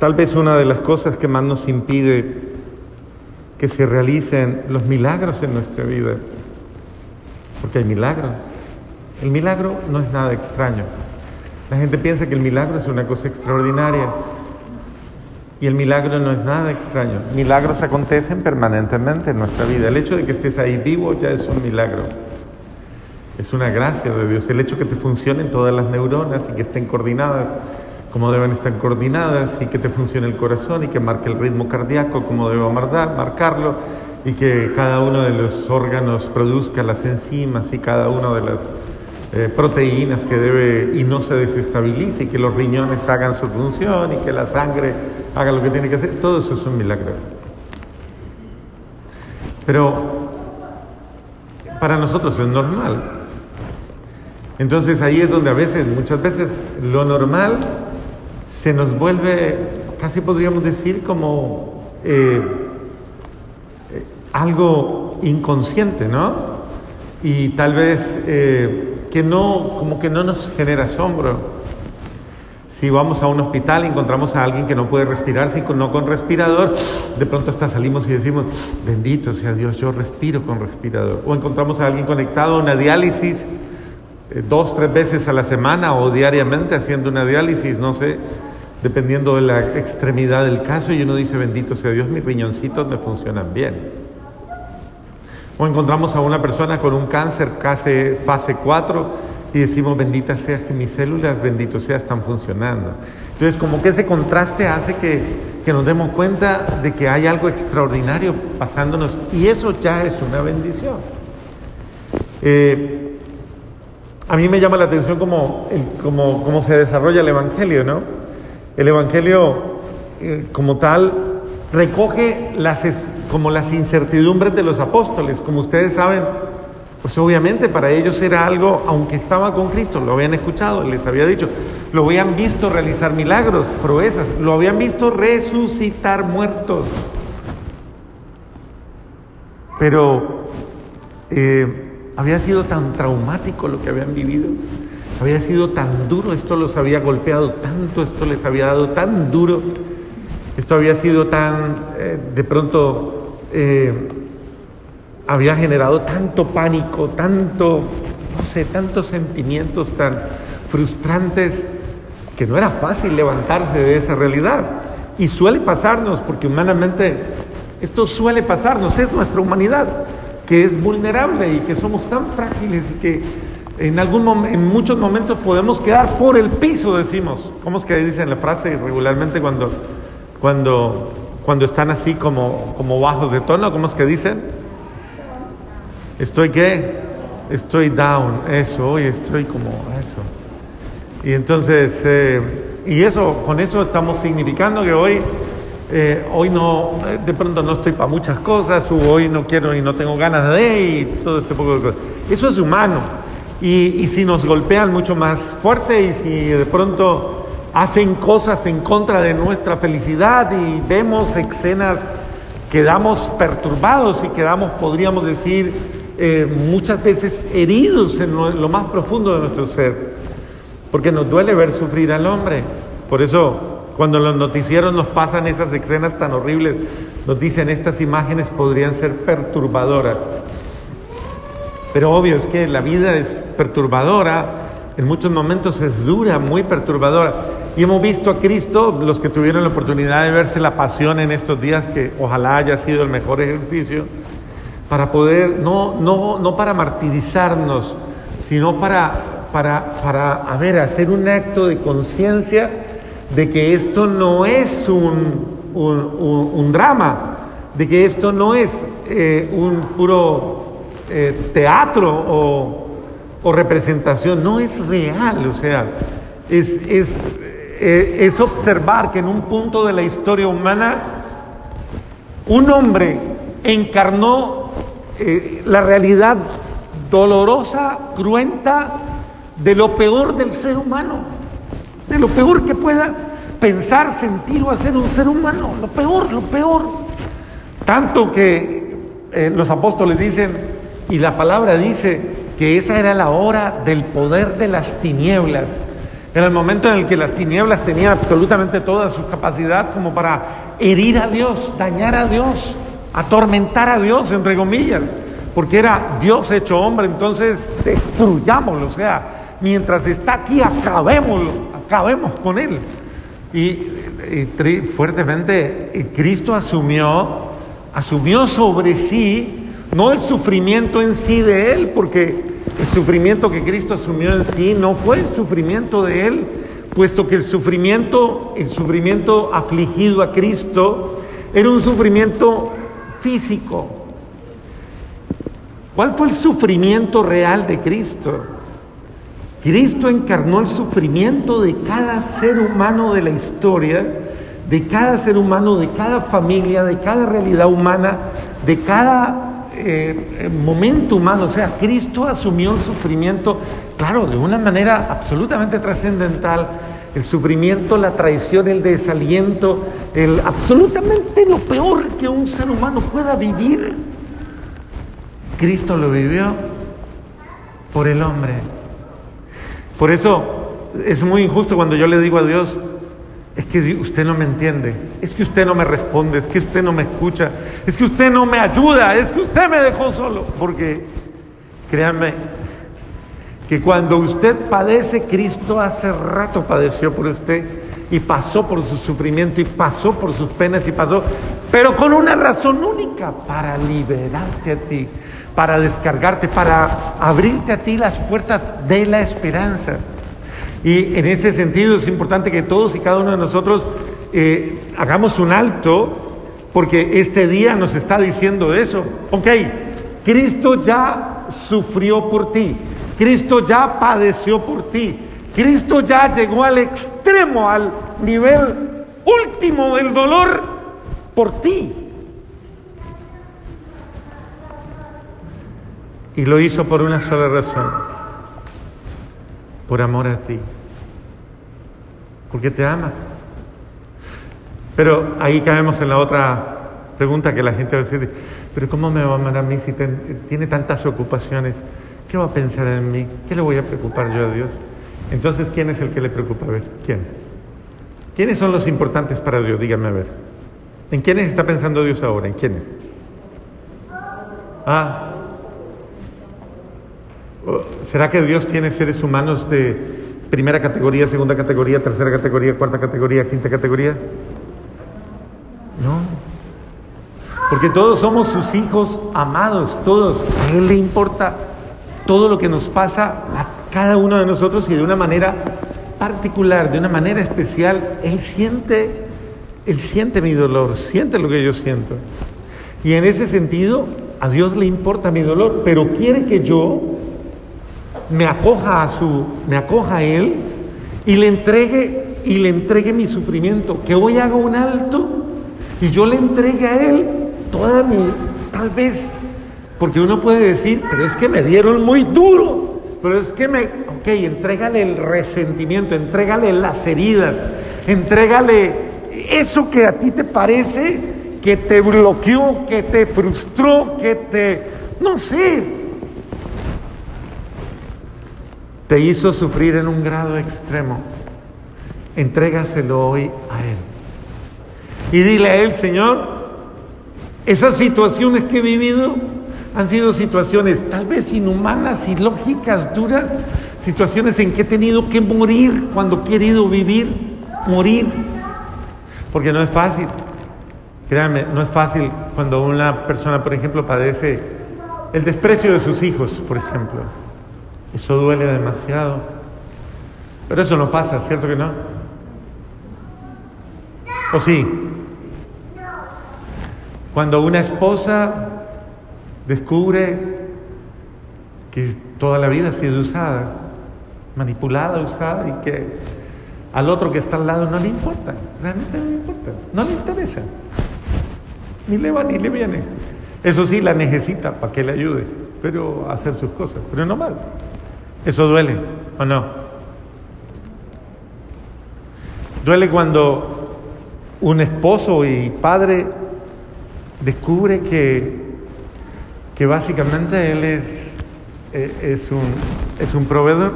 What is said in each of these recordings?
tal vez una de las cosas que más nos impide que se realicen los milagros en nuestra vida, porque hay milagros. El milagro no es nada extraño. La gente piensa que el milagro es una cosa extraordinaria y el milagro no es nada extraño. Milagros acontecen permanentemente en nuestra vida. El hecho de que estés ahí vivo ya es un milagro. Es una gracia de Dios. El hecho de que te funcionen todas las neuronas y que estén coordinadas como deben estar coordinadas y que te funcione el corazón y que marque el ritmo cardíaco como debe marcarlo y que cada uno de los órganos produzca las enzimas y cada una de las eh, proteínas que debe y no se desestabilice y que los riñones hagan su función y que la sangre haga lo que tiene que hacer. Todo eso es un milagro. Pero para nosotros es normal. Entonces ahí es donde a veces, muchas veces, lo normal se nos vuelve, casi podríamos decir, como eh, eh, algo inconsciente, ¿no? Y tal vez eh, que no, como que no nos genera asombro. Si vamos a un hospital y encontramos a alguien que no puede respirar, si no con respirador, de pronto hasta salimos y decimos, bendito sea Dios, yo respiro con respirador. O encontramos a alguien conectado a una diálisis dos, tres veces a la semana o diariamente haciendo una diálisis, no sé, dependiendo de la extremidad del caso, y uno dice, bendito sea Dios, mis riñoncitos me funcionan bien. O encontramos a una persona con un cáncer casi fase 4 y decimos, bendita sea que mis células, bendito sea, están funcionando. Entonces, como que ese contraste hace que, que nos demos cuenta de que hay algo extraordinario pasándonos y eso ya es una bendición. Eh, a mí me llama la atención cómo, cómo se desarrolla el Evangelio, ¿no? El Evangelio eh, como tal recoge las, como las incertidumbres de los apóstoles. Como ustedes saben, pues obviamente para ellos era algo, aunque estaba con Cristo, lo habían escuchado, les había dicho, lo habían visto realizar milagros, proezas, lo habían visto resucitar muertos. Pero eh, había sido tan traumático lo que habían vivido había sido tan duro, esto los había golpeado tanto, esto les había dado tan duro, esto había sido tan, eh, de pronto, eh, había generado tanto pánico, tanto, no sé, tantos sentimientos tan frustrantes, que no era fácil levantarse de esa realidad. Y suele pasarnos, porque humanamente esto suele pasarnos, es nuestra humanidad, que es vulnerable y que somos tan frágiles y que en, algún en muchos momentos podemos quedar por el piso, decimos. ¿Cómo es que dicen la frase regularmente cuando, cuando, cuando están así como, como bajos de tono? ¿Cómo es que dicen? ¿Estoy qué? Estoy down, eso, hoy estoy como eso. Y entonces, eh, y eso, con eso estamos significando que hoy, eh, hoy no, de pronto no estoy para muchas cosas, o hoy no quiero y no tengo ganas de, y todo este poco de cosas. Eso es humano. Y, si nos golpean mucho más fuerte y si de pronto hacen cosas en contra de nuestra felicidad y vemos escenas, quedamos perturbados y quedamos, podríamos decir, eh, muchas veces heridos en lo, más profundo de nuestro ser, porque nos duele ver sufrir al hombre. Por eso, cuando los noticieros nos pasan esas escenas tan horribles, nos dicen estas imágenes podrían ser perturbadoras. Pero obvio es que la vida es perturbadora, en muchos momentos es dura, muy perturbadora. Y hemos visto a Cristo, los que tuvieron la oportunidad de verse la pasión en estos días, que ojalá haya sido el mejor ejercicio, para poder, no, no, no para martirizarnos, sino para, para, para a hacer un acto de conciencia de que esto no es un, un, drama, de que esto no es eh, un puro eh, teatro o, representación, no es real, o sea, es, es, eh, es observar que en un punto de la historia humana un hombre encarnó eh, la realidad dolorosa, cruenta, de lo peor del ser humano, de lo peor que pueda pensar, sentir o hacer un ser humano, lo peor, lo peor. Tanto que los apóstoles dicen, y la palabra dice que esa era la hora del poder de las tinieblas. Era el momento en el que las tinieblas tenían absolutamente toda su capacidad como para herir a Dios, dañar a Dios, atormentar a Dios, entre comillas, porque era Dios hecho hombre, entonces destruyámoslo, o sea, mientras está aquí, acabémoslo, acabemos con él. Y, fuertemente Cristo asumió, asumió sobre sí, no el sufrimiento en sí de él, porque el sufrimiento que Cristo asumió en sí no fue el sufrimiento de él, puesto que el sufrimiento, el sufrimiento afligido a Cristo era un sufrimiento físico. ¿Cuál fue el sufrimiento real de Cristo? Cristo encarnó el sufrimiento de cada ser humano de la historia, de cada ser humano, de cada familia, de cada realidad humana, de cada eh, momento humano. O sea, Cristo asumió el sufrimiento, claro, de una manera absolutamente trascendental. El sufrimiento, la traición, el desaliento, el absolutamente lo peor que un ser humano pueda vivir. Cristo lo vivió por el hombre. Por eso es muy injusto cuando yo le digo a Dios, es que usted no me entiende, es que usted no me responde, es que usted no me escucha, es que usted no me ayuda, es que usted me dejó solo. Porque créanme que cuando usted padece, Cristo hace rato padeció por usted y pasó por su sufrimiento y pasó por sus penas y pasó, pero con una razón única, para liberarte a ti, para descargarte, para abrirte a ti las puertas de la esperanza. Y en ese sentido es importante que todos y cada uno de nosotros eh, hagamos un alto, porque este día nos está diciendo eso. Ok, Cristo ya sufrió por ti, Cristo ya padeció por ti, Cristo ya llegó al extremo, al nivel último del dolor por ti. Y lo hizo por una sola razón, por amor a ti, porque te ama. Pero ahí caemos en la otra pregunta que la gente va a decir, pero ¿cómo me va a amar a mí si tiene tantas ocupaciones? ¿Qué va a pensar en mí? ¿Qué le voy a preocupar yo a Dios? Entonces, ¿quién es el que le preocupa? A ver, ¿quién? ¿Quiénes son los importantes para Dios? Dígame a ver. ¿En quiénes está pensando Dios ahora? ¿En quiénes? Ah, ¿Será que Dios tiene seres humanos de primera categoría, segunda categoría, tercera categoría, cuarta categoría, quinta categoría? No. Porque todos somos sus hijos amados, todos. A Él le importa todo lo que nos pasa a cada uno de nosotros y de una manera particular, de una manera especial. Él siente, Él siente mi dolor, siente lo que yo siento. Y en ese sentido, a Dios le importa mi dolor, pero quiere que yo me acoja a su, me acoja a él y le entregue y le entregue mi sufrimiento, que hoy haga un alto y yo le entregue a él toda mi, tal vez, porque uno puede decir, pero es que me dieron muy duro, pero es que me, ok, entrégale el resentimiento, entrégale las heridas, entrégale eso que a ti te parece que te bloqueó, que te frustró, que te, no sé, te hizo sufrir en un grado extremo, entrégaselo hoy a Él. Y dile a Él, Señor, esas situaciones que he vivido han sido situaciones tal vez inhumanas, ilógicas, duras, situaciones en que he tenido que morir cuando he querido vivir, morir, porque no es fácil. Créanme, no es fácil cuando una persona, por ejemplo, padece el desprecio de sus hijos, por ejemplo eso duele demasiado. Pero eso no pasa, ¿cierto que no? ¿O sí? Cuando una esposa descubre que toda la vida ha sido usada, manipulada, usada y que al otro que está al lado no le importa, realmente no le importa, no le interesa, ni le va ni le viene. Eso sí, la necesita para que le ayude, pero a hacer sus cosas, pero no más. ¿Eso duele o no? Duele cuando un esposo y padre descubre que, que básicamente él es, eh, es, un, es un proveedor.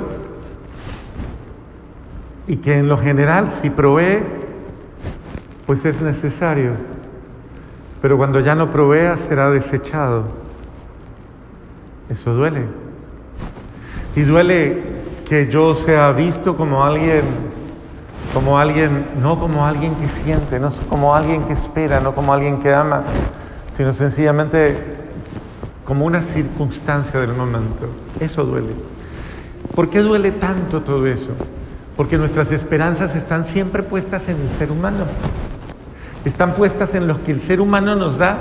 y que en lo general si provee, pues es necesario, pero cuando ya no provea será desechado. Eso duele. Y duele que yo sea visto como alguien, como alguien, no como alguien que siente, no como alguien que espera, no como alguien que ama, sino sencillamente como una circunstancia del momento. Eso duele. ¿Por qué duele tanto todo eso? Porque nuestras esperanzas están siempre puestas en el ser humano. Están puestas en lo que el ser humano nos da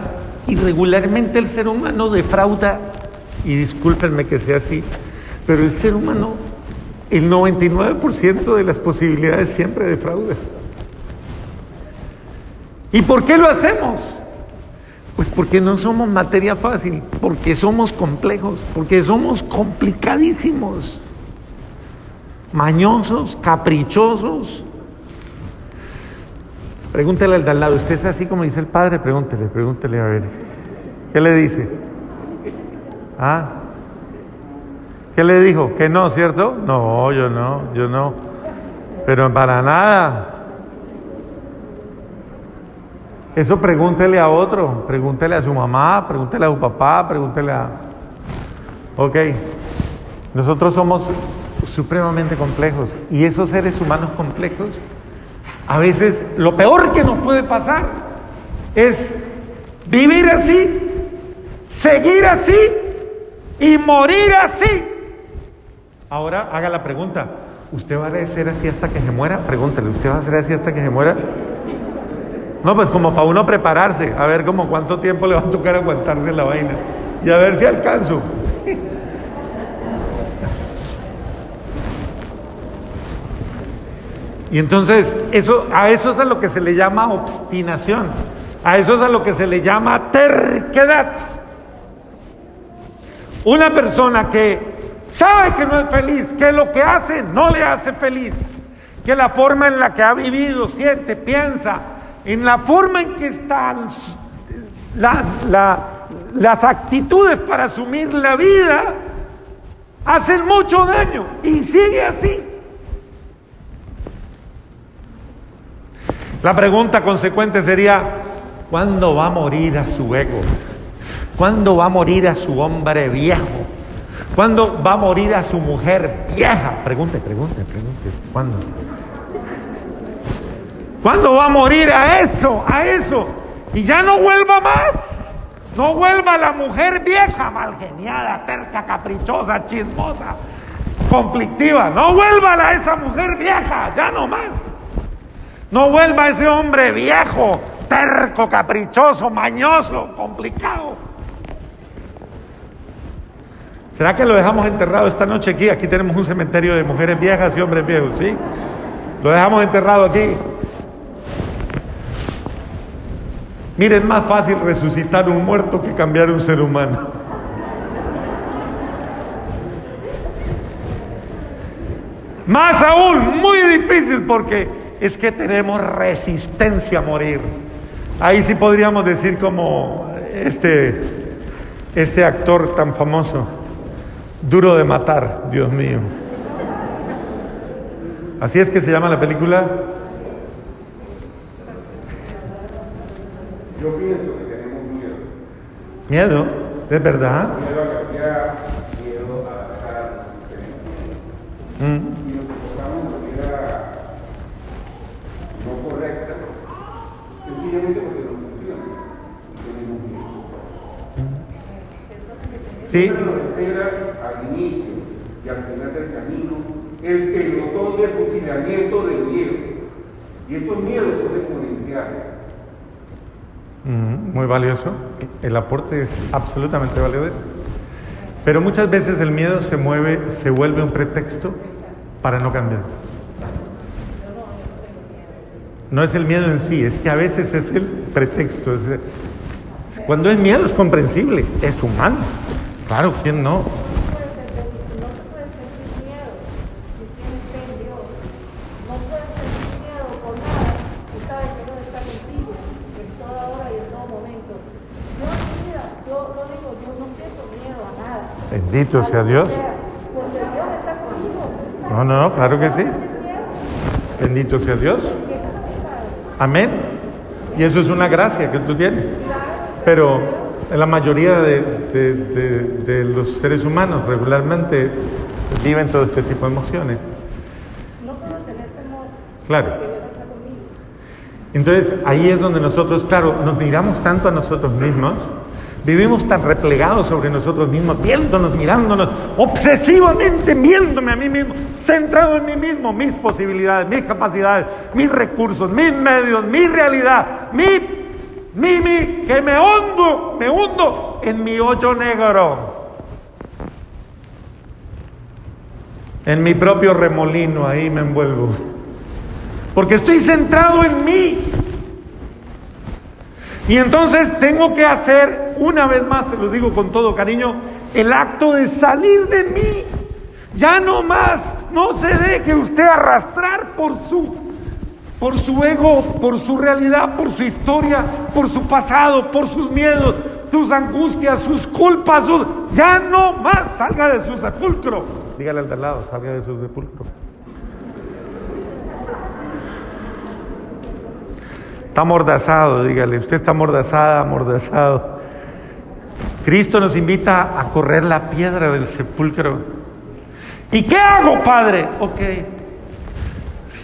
y regularmente el ser humano defrauda, y discúlpenme que sea así, pero el ser humano, el 99% de las posibilidades siempre defrauda. ¿Y por qué lo hacemos? Pues porque no somos materia fácil, porque somos complejos, porque somos complicadísimos, mañosos, caprichosos. Pregúntele al de al lado, ¿usted es así como dice el padre? Pregúntele, pregúntele a ver. ¿Qué le dice? ¿Ah? ¿Qué le dijo? Que no, ¿cierto? No, yo no, yo no. Pero para nada. Eso pregúntele a otro, pregúntele a su mamá, pregúntele a su papá, pregúntele a... Ok, nosotros somos supremamente complejos y esos seres humanos complejos, a veces lo peor que nos puede pasar es vivir así, seguir así y morir así. Ahora haga la pregunta, ¿usted va a ser así hasta que se muera? Pregúntele, ¿usted va a ser así hasta que se muera? No, pues como para uno prepararse, a ver como cuánto tiempo le va a tocar aguantarse la vaina y a ver si alcanzo. Y entonces, eso, a eso es a lo que se le llama obstinación, a eso es a lo que se le llama terquedad. Una persona que sabe que no es feliz, que lo que hace no le hace feliz, que la forma en la que ha vivido, siente, piensa, en la forma en que están las actitudes para asumir la vida, hacen mucho daño y sigue así. La pregunta consecuente sería, ¿cuándo va a morir a su ego? ¿Cuándo va a morir a su hombre viejo? ¿Cuándo va a morir a su mujer vieja? Pregunte, pregunte, pregunte. ¿Cuándo? ¿Cuándo va a morir a eso? A eso. Y ya no vuelva más. No vuelva la mujer vieja, malgeniada, terca, caprichosa, chismosa, conflictiva. No vuelva a esa mujer vieja, ya no más. No vuelva a ese hombre viejo, terco, caprichoso, mañoso, complicado. ¿Será que lo dejamos enterrado esta noche aquí? Aquí tenemos un cementerio de mujeres viejas y hombres viejos, ¿sí? Lo dejamos enterrado aquí. Miren, es más fácil resucitar un muerto que cambiar un ser humano. Más aún, muy difícil porque es que tenemos resistencia a morir. Ahí sí podríamos decir como este, este actor tan famoso, duro de matar, Dios mío. Así es que se llama la película Yo pienso que tenemos miedo. Miedo, ¿es verdad? Miedo a cambiar, miedo a adaptar, Mm. y nos enfocamos de manera no correcta, sencillamente porque no funciona. Tenemos miedo. Sí, al inicio y al final del camino el pelotón de fusilamiento del miedo. Y esos miedos son exponenciales. Mm, muy valioso. El aporte es absolutamente valioso. Pero muchas veces el miedo se mueve, se vuelve un pretexto para no cambiar. No es el miedo en sí, es que a veces es el pretexto. Cuando es miedo es comprensible, es humano. Claro, ¿quién no? No se puede sentir miedo si tienes fe en Dios. No puedes sentir miedo por nada si sabes que Dios está contigo en toda hora y en todo momento. Yo en mi vida, yo lo digo, yo no siento miedo a nada. Bendito sea Dios. No, no, no, claro que sí. Bendito sea Dios. Amén. Y eso es una gracia que tú tienes. Pero la mayoría de, de- los seres humanos regularmente viven todo este tipo de emociones. Claro. Entonces ahí es donde nosotros, claro, nos miramos tanto a nosotros mismos, vivimos tan replegados sobre nosotros mismos, viéndonos, mirándonos, obsesivamente viéndome a mí mismo, centrado en mí mismo, mis posibilidades, mis capacidades, mis recursos, mis medios, mi realidad, mi, mi, mi, que me hundo, me hundo en mi hoyo negro. En mi propio remolino, ahí me envuelvo. Porque estoy centrado en mí. Y entonces tengo que hacer, una vez más, se lo digo con todo cariño, el acto de salir de mí. Ya no más, no se deje usted arrastrar por su, por su ego, por su realidad, por su historia, por su pasado, por sus miedos, sus angustias, sus culpas. Ya no más, salga de su sepulcro. Dígale al de al lado, salga de su sepulcro. Está amordazado, dígale, usted está amordazada, amordazado. Cristo nos invita a correr la piedra del sepulcro. ¿Y qué hago, Padre? Ok,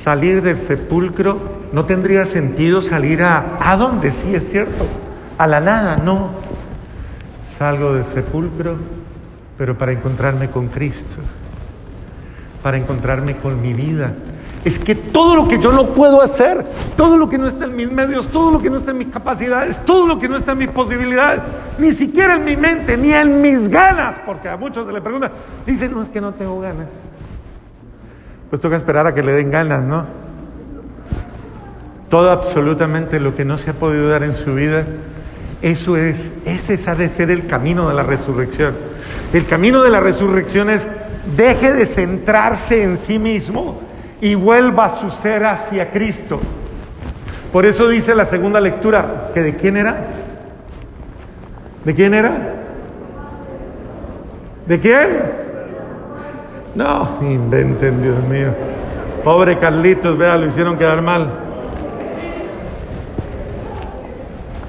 salir del sepulcro no tendría sentido salir a... ¿A dónde? Sí, es cierto. A la nada, no. Salgo del sepulcro, pero para encontrarme con Cristo, para encontrarme con mi vida. Es que todo lo que yo no puedo hacer, todo lo que no está en mis medios, todo lo que no está en mis capacidades, todo lo que no está en mis posibilidades, ni siquiera en mi mente, ni en mis ganas, porque a muchos se le preguntan, dicen, no es que no tengo ganas. Pues toca esperar a que le den ganas, ¿no? Todo absolutamente lo que no se ha podido dar en su vida, eso es, ese ha de ser el camino de la resurrección. El camino de la resurrección es deje de centrarse en sí mismo y vuelva su ser hacia Cristo. Por eso dice la segunda lectura, que de quién era? ¿De quién era? ¿De quién? No, inventen, Dios mío. Pobre Carlitos, vea, lo hicieron quedar mal.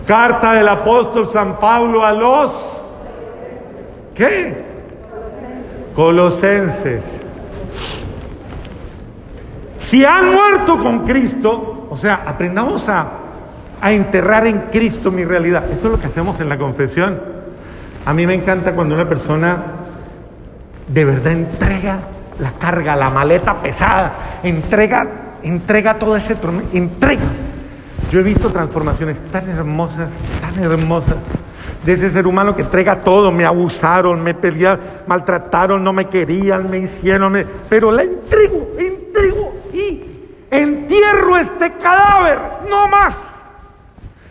Carta del apóstol San Pablo a los ¿qué? Colosenses. Si han muerto con Cristo, o sea, aprendamos a, enterrar en Cristo mi realidad. Eso es lo que hacemos en la confesión. A mí me encanta cuando una persona de verdad entrega la carga, la maleta pesada, entrega, entrega todo ese tormento, entrega. Yo he visto transformaciones tan hermosas, tan hermosas, de ese ser humano que entrega todo, me abusaron, me pelearon, maltrataron, no me querían, me hicieron, me- pero la entrego, entierro este cadáver, no más.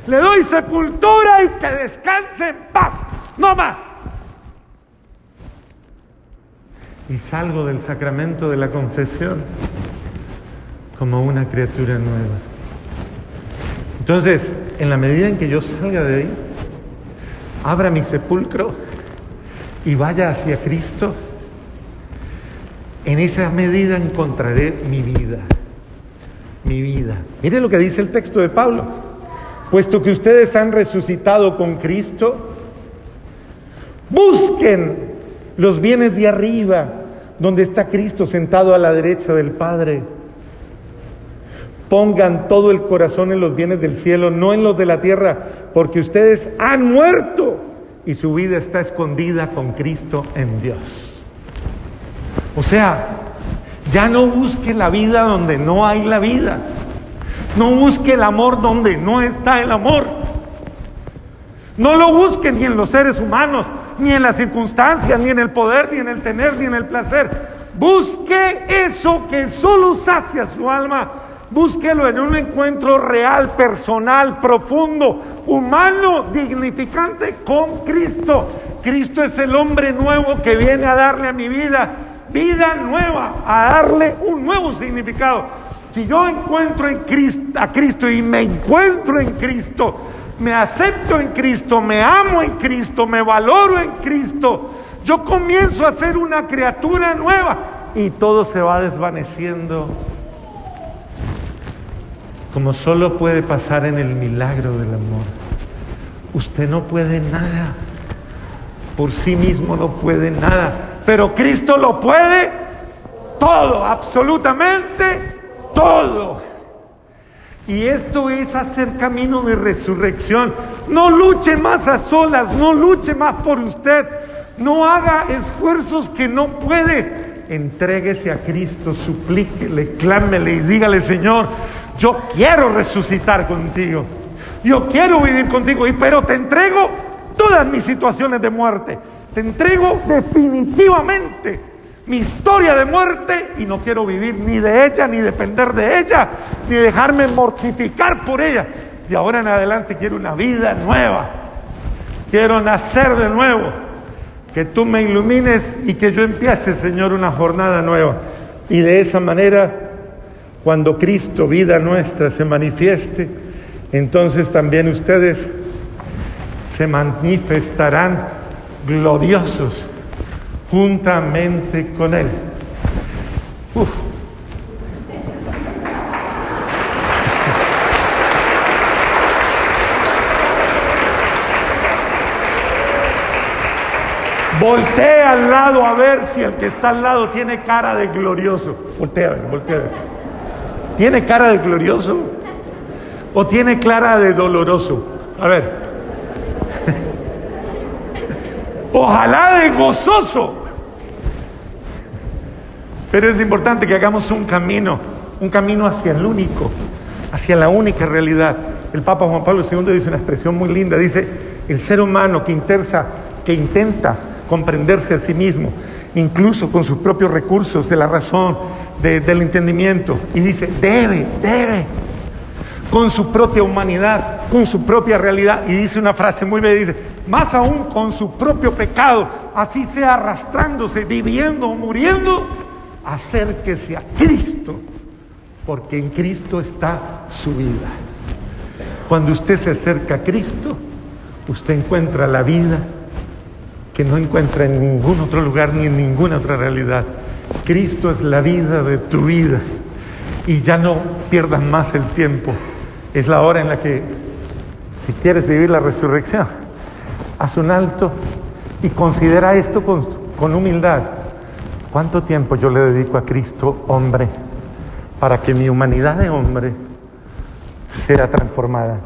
Le doy sepultura y que descanse en paz, no más. Y salgo del sacramento de la confesión como una criatura nueva. Entonces, en la medida en que yo salga de ahí, abra mi sepulcro y vaya hacia Cristo, en esa medida encontraré mi vida. Mi vida. Mire lo que dice el texto de Pablo. Puesto que ustedes han resucitado con Cristo, busquen los bienes de arriba, donde está Cristo sentado a la derecha del Padre. Pongan todo el corazón en los bienes del cielo, no en los de la tierra, porque ustedes han muerto y su vida está escondida con Cristo en Dios. O sea, ya no busque la vida donde no hay la vida. No busque el amor donde no está el amor. No lo busque ni en los seres humanos, ni en las circunstancias, ni en el poder, ni en el tener, ni en el placer. Busque eso que solo sacia su alma. Búsquelo en un encuentro real, personal, profundo, humano, dignificante con Cristo. Cristo es el hombre nuevo que viene a darle a mi vida vida nueva, a darle un nuevo significado. Si yo encuentro en Cristo, a Cristo y me encuentro en Cristo, me acepto en Cristo, me amo en Cristo, me valoro en Cristo, yo comienzo a ser una criatura nueva y todo se va desvaneciendo como solo puede pasar en el milagro del amor. Usted no puede nada, por sí mismo no puede nada, pero Cristo lo puede todo, absolutamente todo. Y esto es hacer camino de resurrección. No luche más a solas, no luche más por usted, no haga esfuerzos que no puede. Entréguese a Cristo, suplíquele, clámele y dígale, Señor, yo quiero resucitar contigo. Yo quiero vivir contigo, pero te entrego todas mis situaciones de muerte. Te entrego definitivamente mi historia de muerte y no quiero vivir ni de ella, ni depender de ella, ni dejarme mortificar por ella. Y ahora en adelante quiero una vida nueva. Quiero nacer de nuevo que tú me ilumines y que yo empiece, Señor, una jornada nueva. Y de esa manera, cuando Cristo, vida nuestra, se manifieste, entonces también ustedes se manifestarán gloriosos juntamente con Él. Uf. Voltea al lado a ver si el que está al lado tiene cara de glorioso. Voltea voltea. ¿Tiene cara de glorioso? ¿O tiene cara de doloroso? A ver. Ojalá de gozoso. Pero es importante que hagamos un camino, un camino hacia el único, hacia la única realidad. El Papa Juan Pablo II dice una expresión muy linda, dice, el ser humano que, que intenta comprenderse a sí mismo, incluso con sus propios recursos de la razón, del entendimiento. Y dice, debe, debe, con su propia humanidad, con su propia realidad. Y dice una frase muy bella, dice, más aún con su propio pecado, así sea arrastrándose, viviendo o muriendo, acérquese a Cristo, porque en Cristo está su vida. Cuando usted se acerca a Cristo, usted encuentra la vida que no encuentra en ningún otro lugar ni en ninguna otra realidad. Cristo es la vida de tu vida y ya no pierdas más el tiempo. Es la hora en la que, si quieres vivir la resurrección, haz un alto y considera esto con, humildad. ¿Cuánto tiempo yo le dedico a Cristo, hombre, para que mi humanidad de hombre sea transformada?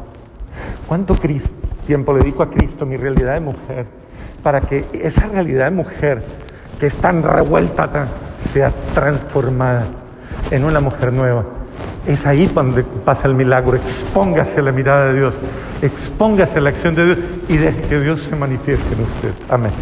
¿Cuánto tiempo le dedico a Cristo, mi realidad de mujer? para que esa realidad de mujer que es tan revuelta sea transformada en una mujer nueva. Es ahí donde pasa el milagro. Expóngase a la mirada de Dios, expóngase a la acción de Dios y deje que Dios se manifieste en usted. Amén.